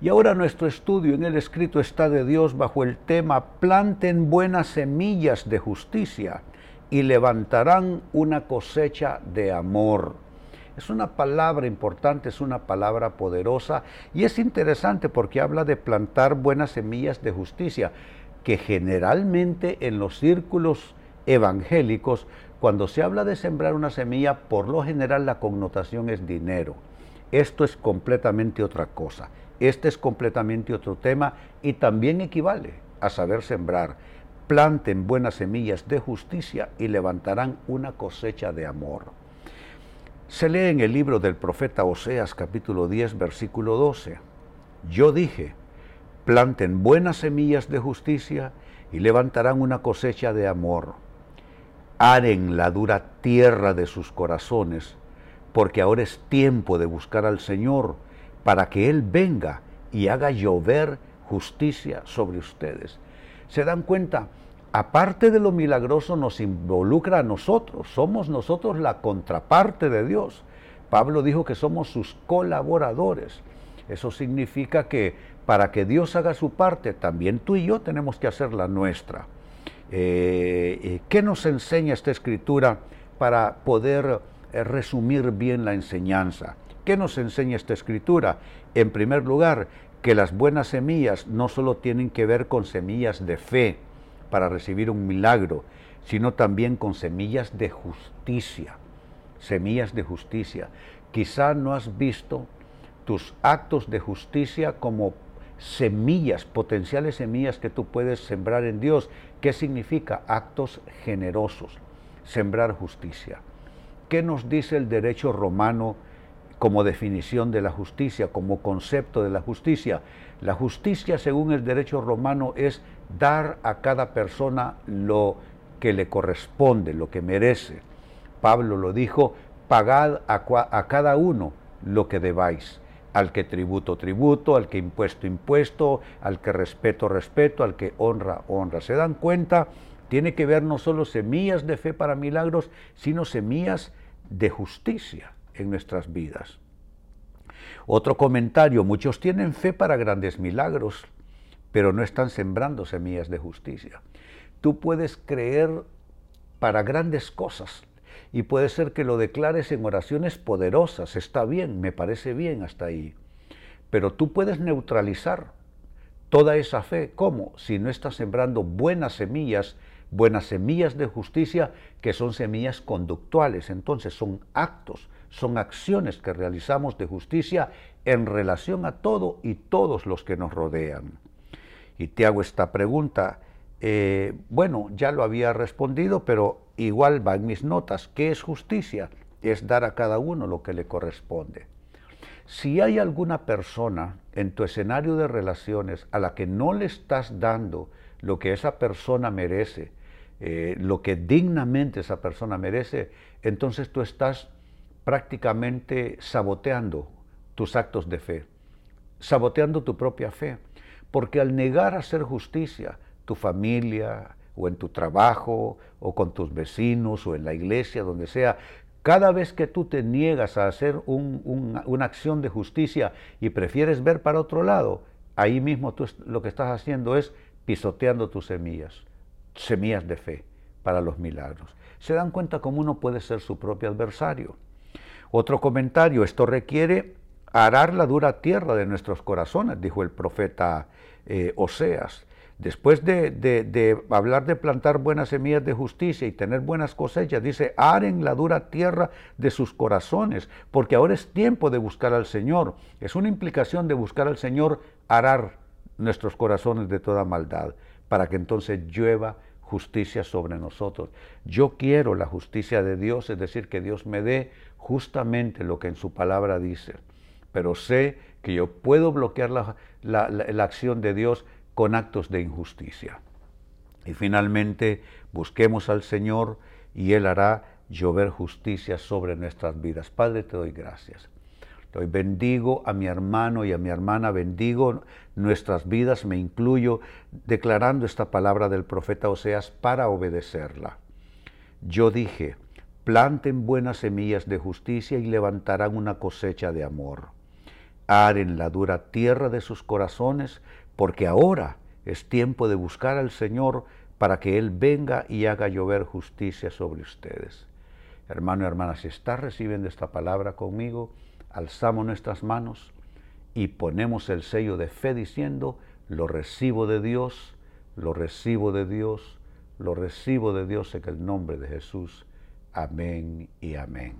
Y ahora nuestro estudio en el escrito está de Dios bajo el tema planten buenas semillas de justicia y levantarán una cosecha de amor. Es una palabra importante, es una palabra poderosa y es interesante porque habla de plantar buenas semillas de justicia, que generalmente en los círculos evangélicos, cuando se habla de sembrar una semilla, por lo general la connotación es dinero. Esto es completamente otra cosa. Este es completamente otro tema y también equivale a saber sembrar. Planten buenas semillas de justicia y levantarán una cosecha de amor. Se lee en el libro del profeta Oseas capítulo 10 versículo 12. Yo dije, planten buenas semillas de justicia y levantarán una cosecha de amor. Aren la dura tierra de sus corazones, porque ahora es tiempo de buscar al Señor para que Él venga y haga llover justicia sobre ustedes. ¿Se dan cuenta? Aparte de lo milagroso nos involucra a nosotros, somos nosotros la contraparte de Dios. Pablo dijo que somos sus colaboradores. Eso significa que para que Dios haga su parte, también tú y yo tenemos que hacer la nuestra. Eh, eh, ¿Qué nos enseña esta escritura para poder eh, resumir bien la enseñanza? ¿Qué nos enseña esta escritura? En primer lugar, que las buenas semillas no solo tienen que ver con semillas de fe para recibir un milagro, sino también con semillas de justicia. Semillas de justicia. Quizá no has visto tus actos de justicia como semillas, potenciales semillas que tú puedes sembrar en Dios. ¿Qué significa? Actos generosos, sembrar justicia. ¿Qué nos dice el derecho romano como definición de la justicia, como concepto de la justicia. La justicia, según el derecho romano, es dar a cada persona lo que le corresponde, lo que merece. Pablo lo dijo, pagad a, cada uno lo que debáis. Al que tributo, tributo, al que impuesto, impuesto, al que respeto, respeto, al que honra, honra. ¿Se dan cuenta? Tiene que ver no solo semillas de fe para milagros, sino semillas de justicia en nuestras vidas. Otro comentario, muchos tienen fe para grandes milagros, pero no están sembrando semillas de justicia. Tú puedes creer para grandes cosas y puede ser que lo declares en oraciones poderosas, está bien, me parece bien hasta ahí, pero tú puedes neutralizar toda esa fe. ¿Cómo? Si no estás sembrando buenas semillas, buenas semillas de justicia que son semillas conductuales, entonces son actos, son acciones que realizamos de justicia en relación a todo y todos los que nos rodean. Y te hago esta pregunta, eh, bueno, ya lo había respondido, pero igual va en mis notas, ¿qué es justicia? Es dar a cada uno lo que le corresponde. Si hay alguna persona en tu escenario de relaciones a la que no le estás dando lo que esa persona merece, eh, lo que dignamente esa persona merece, entonces tú estás prácticamente saboteando tus actos de fe, saboteando tu propia fe, porque al negar a hacer justicia, tu familia o en tu trabajo o con tus vecinos o en la iglesia, donde sea, cada vez que tú te niegas a hacer una acción de justicia y prefieres ver para otro lado, ahí mismo tú lo que estás haciendo es pisoteando tus semillas, semillas de fe para los milagros. Se dan cuenta cómo uno puede ser su propio adversario. Otro comentario, esto requiere arar la dura tierra de nuestros corazones, dijo el profeta eh, Oseas. Después de, hablar de plantar buenas semillas de justicia y tener buenas cosechas, dice, aren la dura tierra de sus corazones, porque ahora es tiempo de buscar al Señor. Es una implicación de buscar al Señor, arar nuestros corazones de toda maldad, para que entonces llueva justicia sobre nosotros. Yo quiero la justicia de Dios, es decir, que Dios me dé justamente lo que en su palabra dice. Pero sé que yo puedo bloquear la, acción de Dios con actos de injusticia. Y finalmente, busquemos al Señor y Él hará llover justicia sobre nuestras vidas. Padre, te doy gracias. Bendigo a mi hermano y a mi hermana, bendigo nuestras vidas, me incluyo declarando esta palabra del profeta Oseas para obedecerla. Yo dije, planten buenas semillas de justicia y levantarán una cosecha de amor. Aren la dura tierra de sus corazones, porque ahora es tiempo de buscar al Señor para que Él venga y haga llover justicia sobre ustedes. Hermano y hermana, si estás recibiendo esta palabra conmigo, alzamos nuestras manos y ponemos el sello de fe diciendo, lo recibo de Dios, lo recibo de Dios, lo recibo de Dios en el nombre de Jesús. Amén y amén.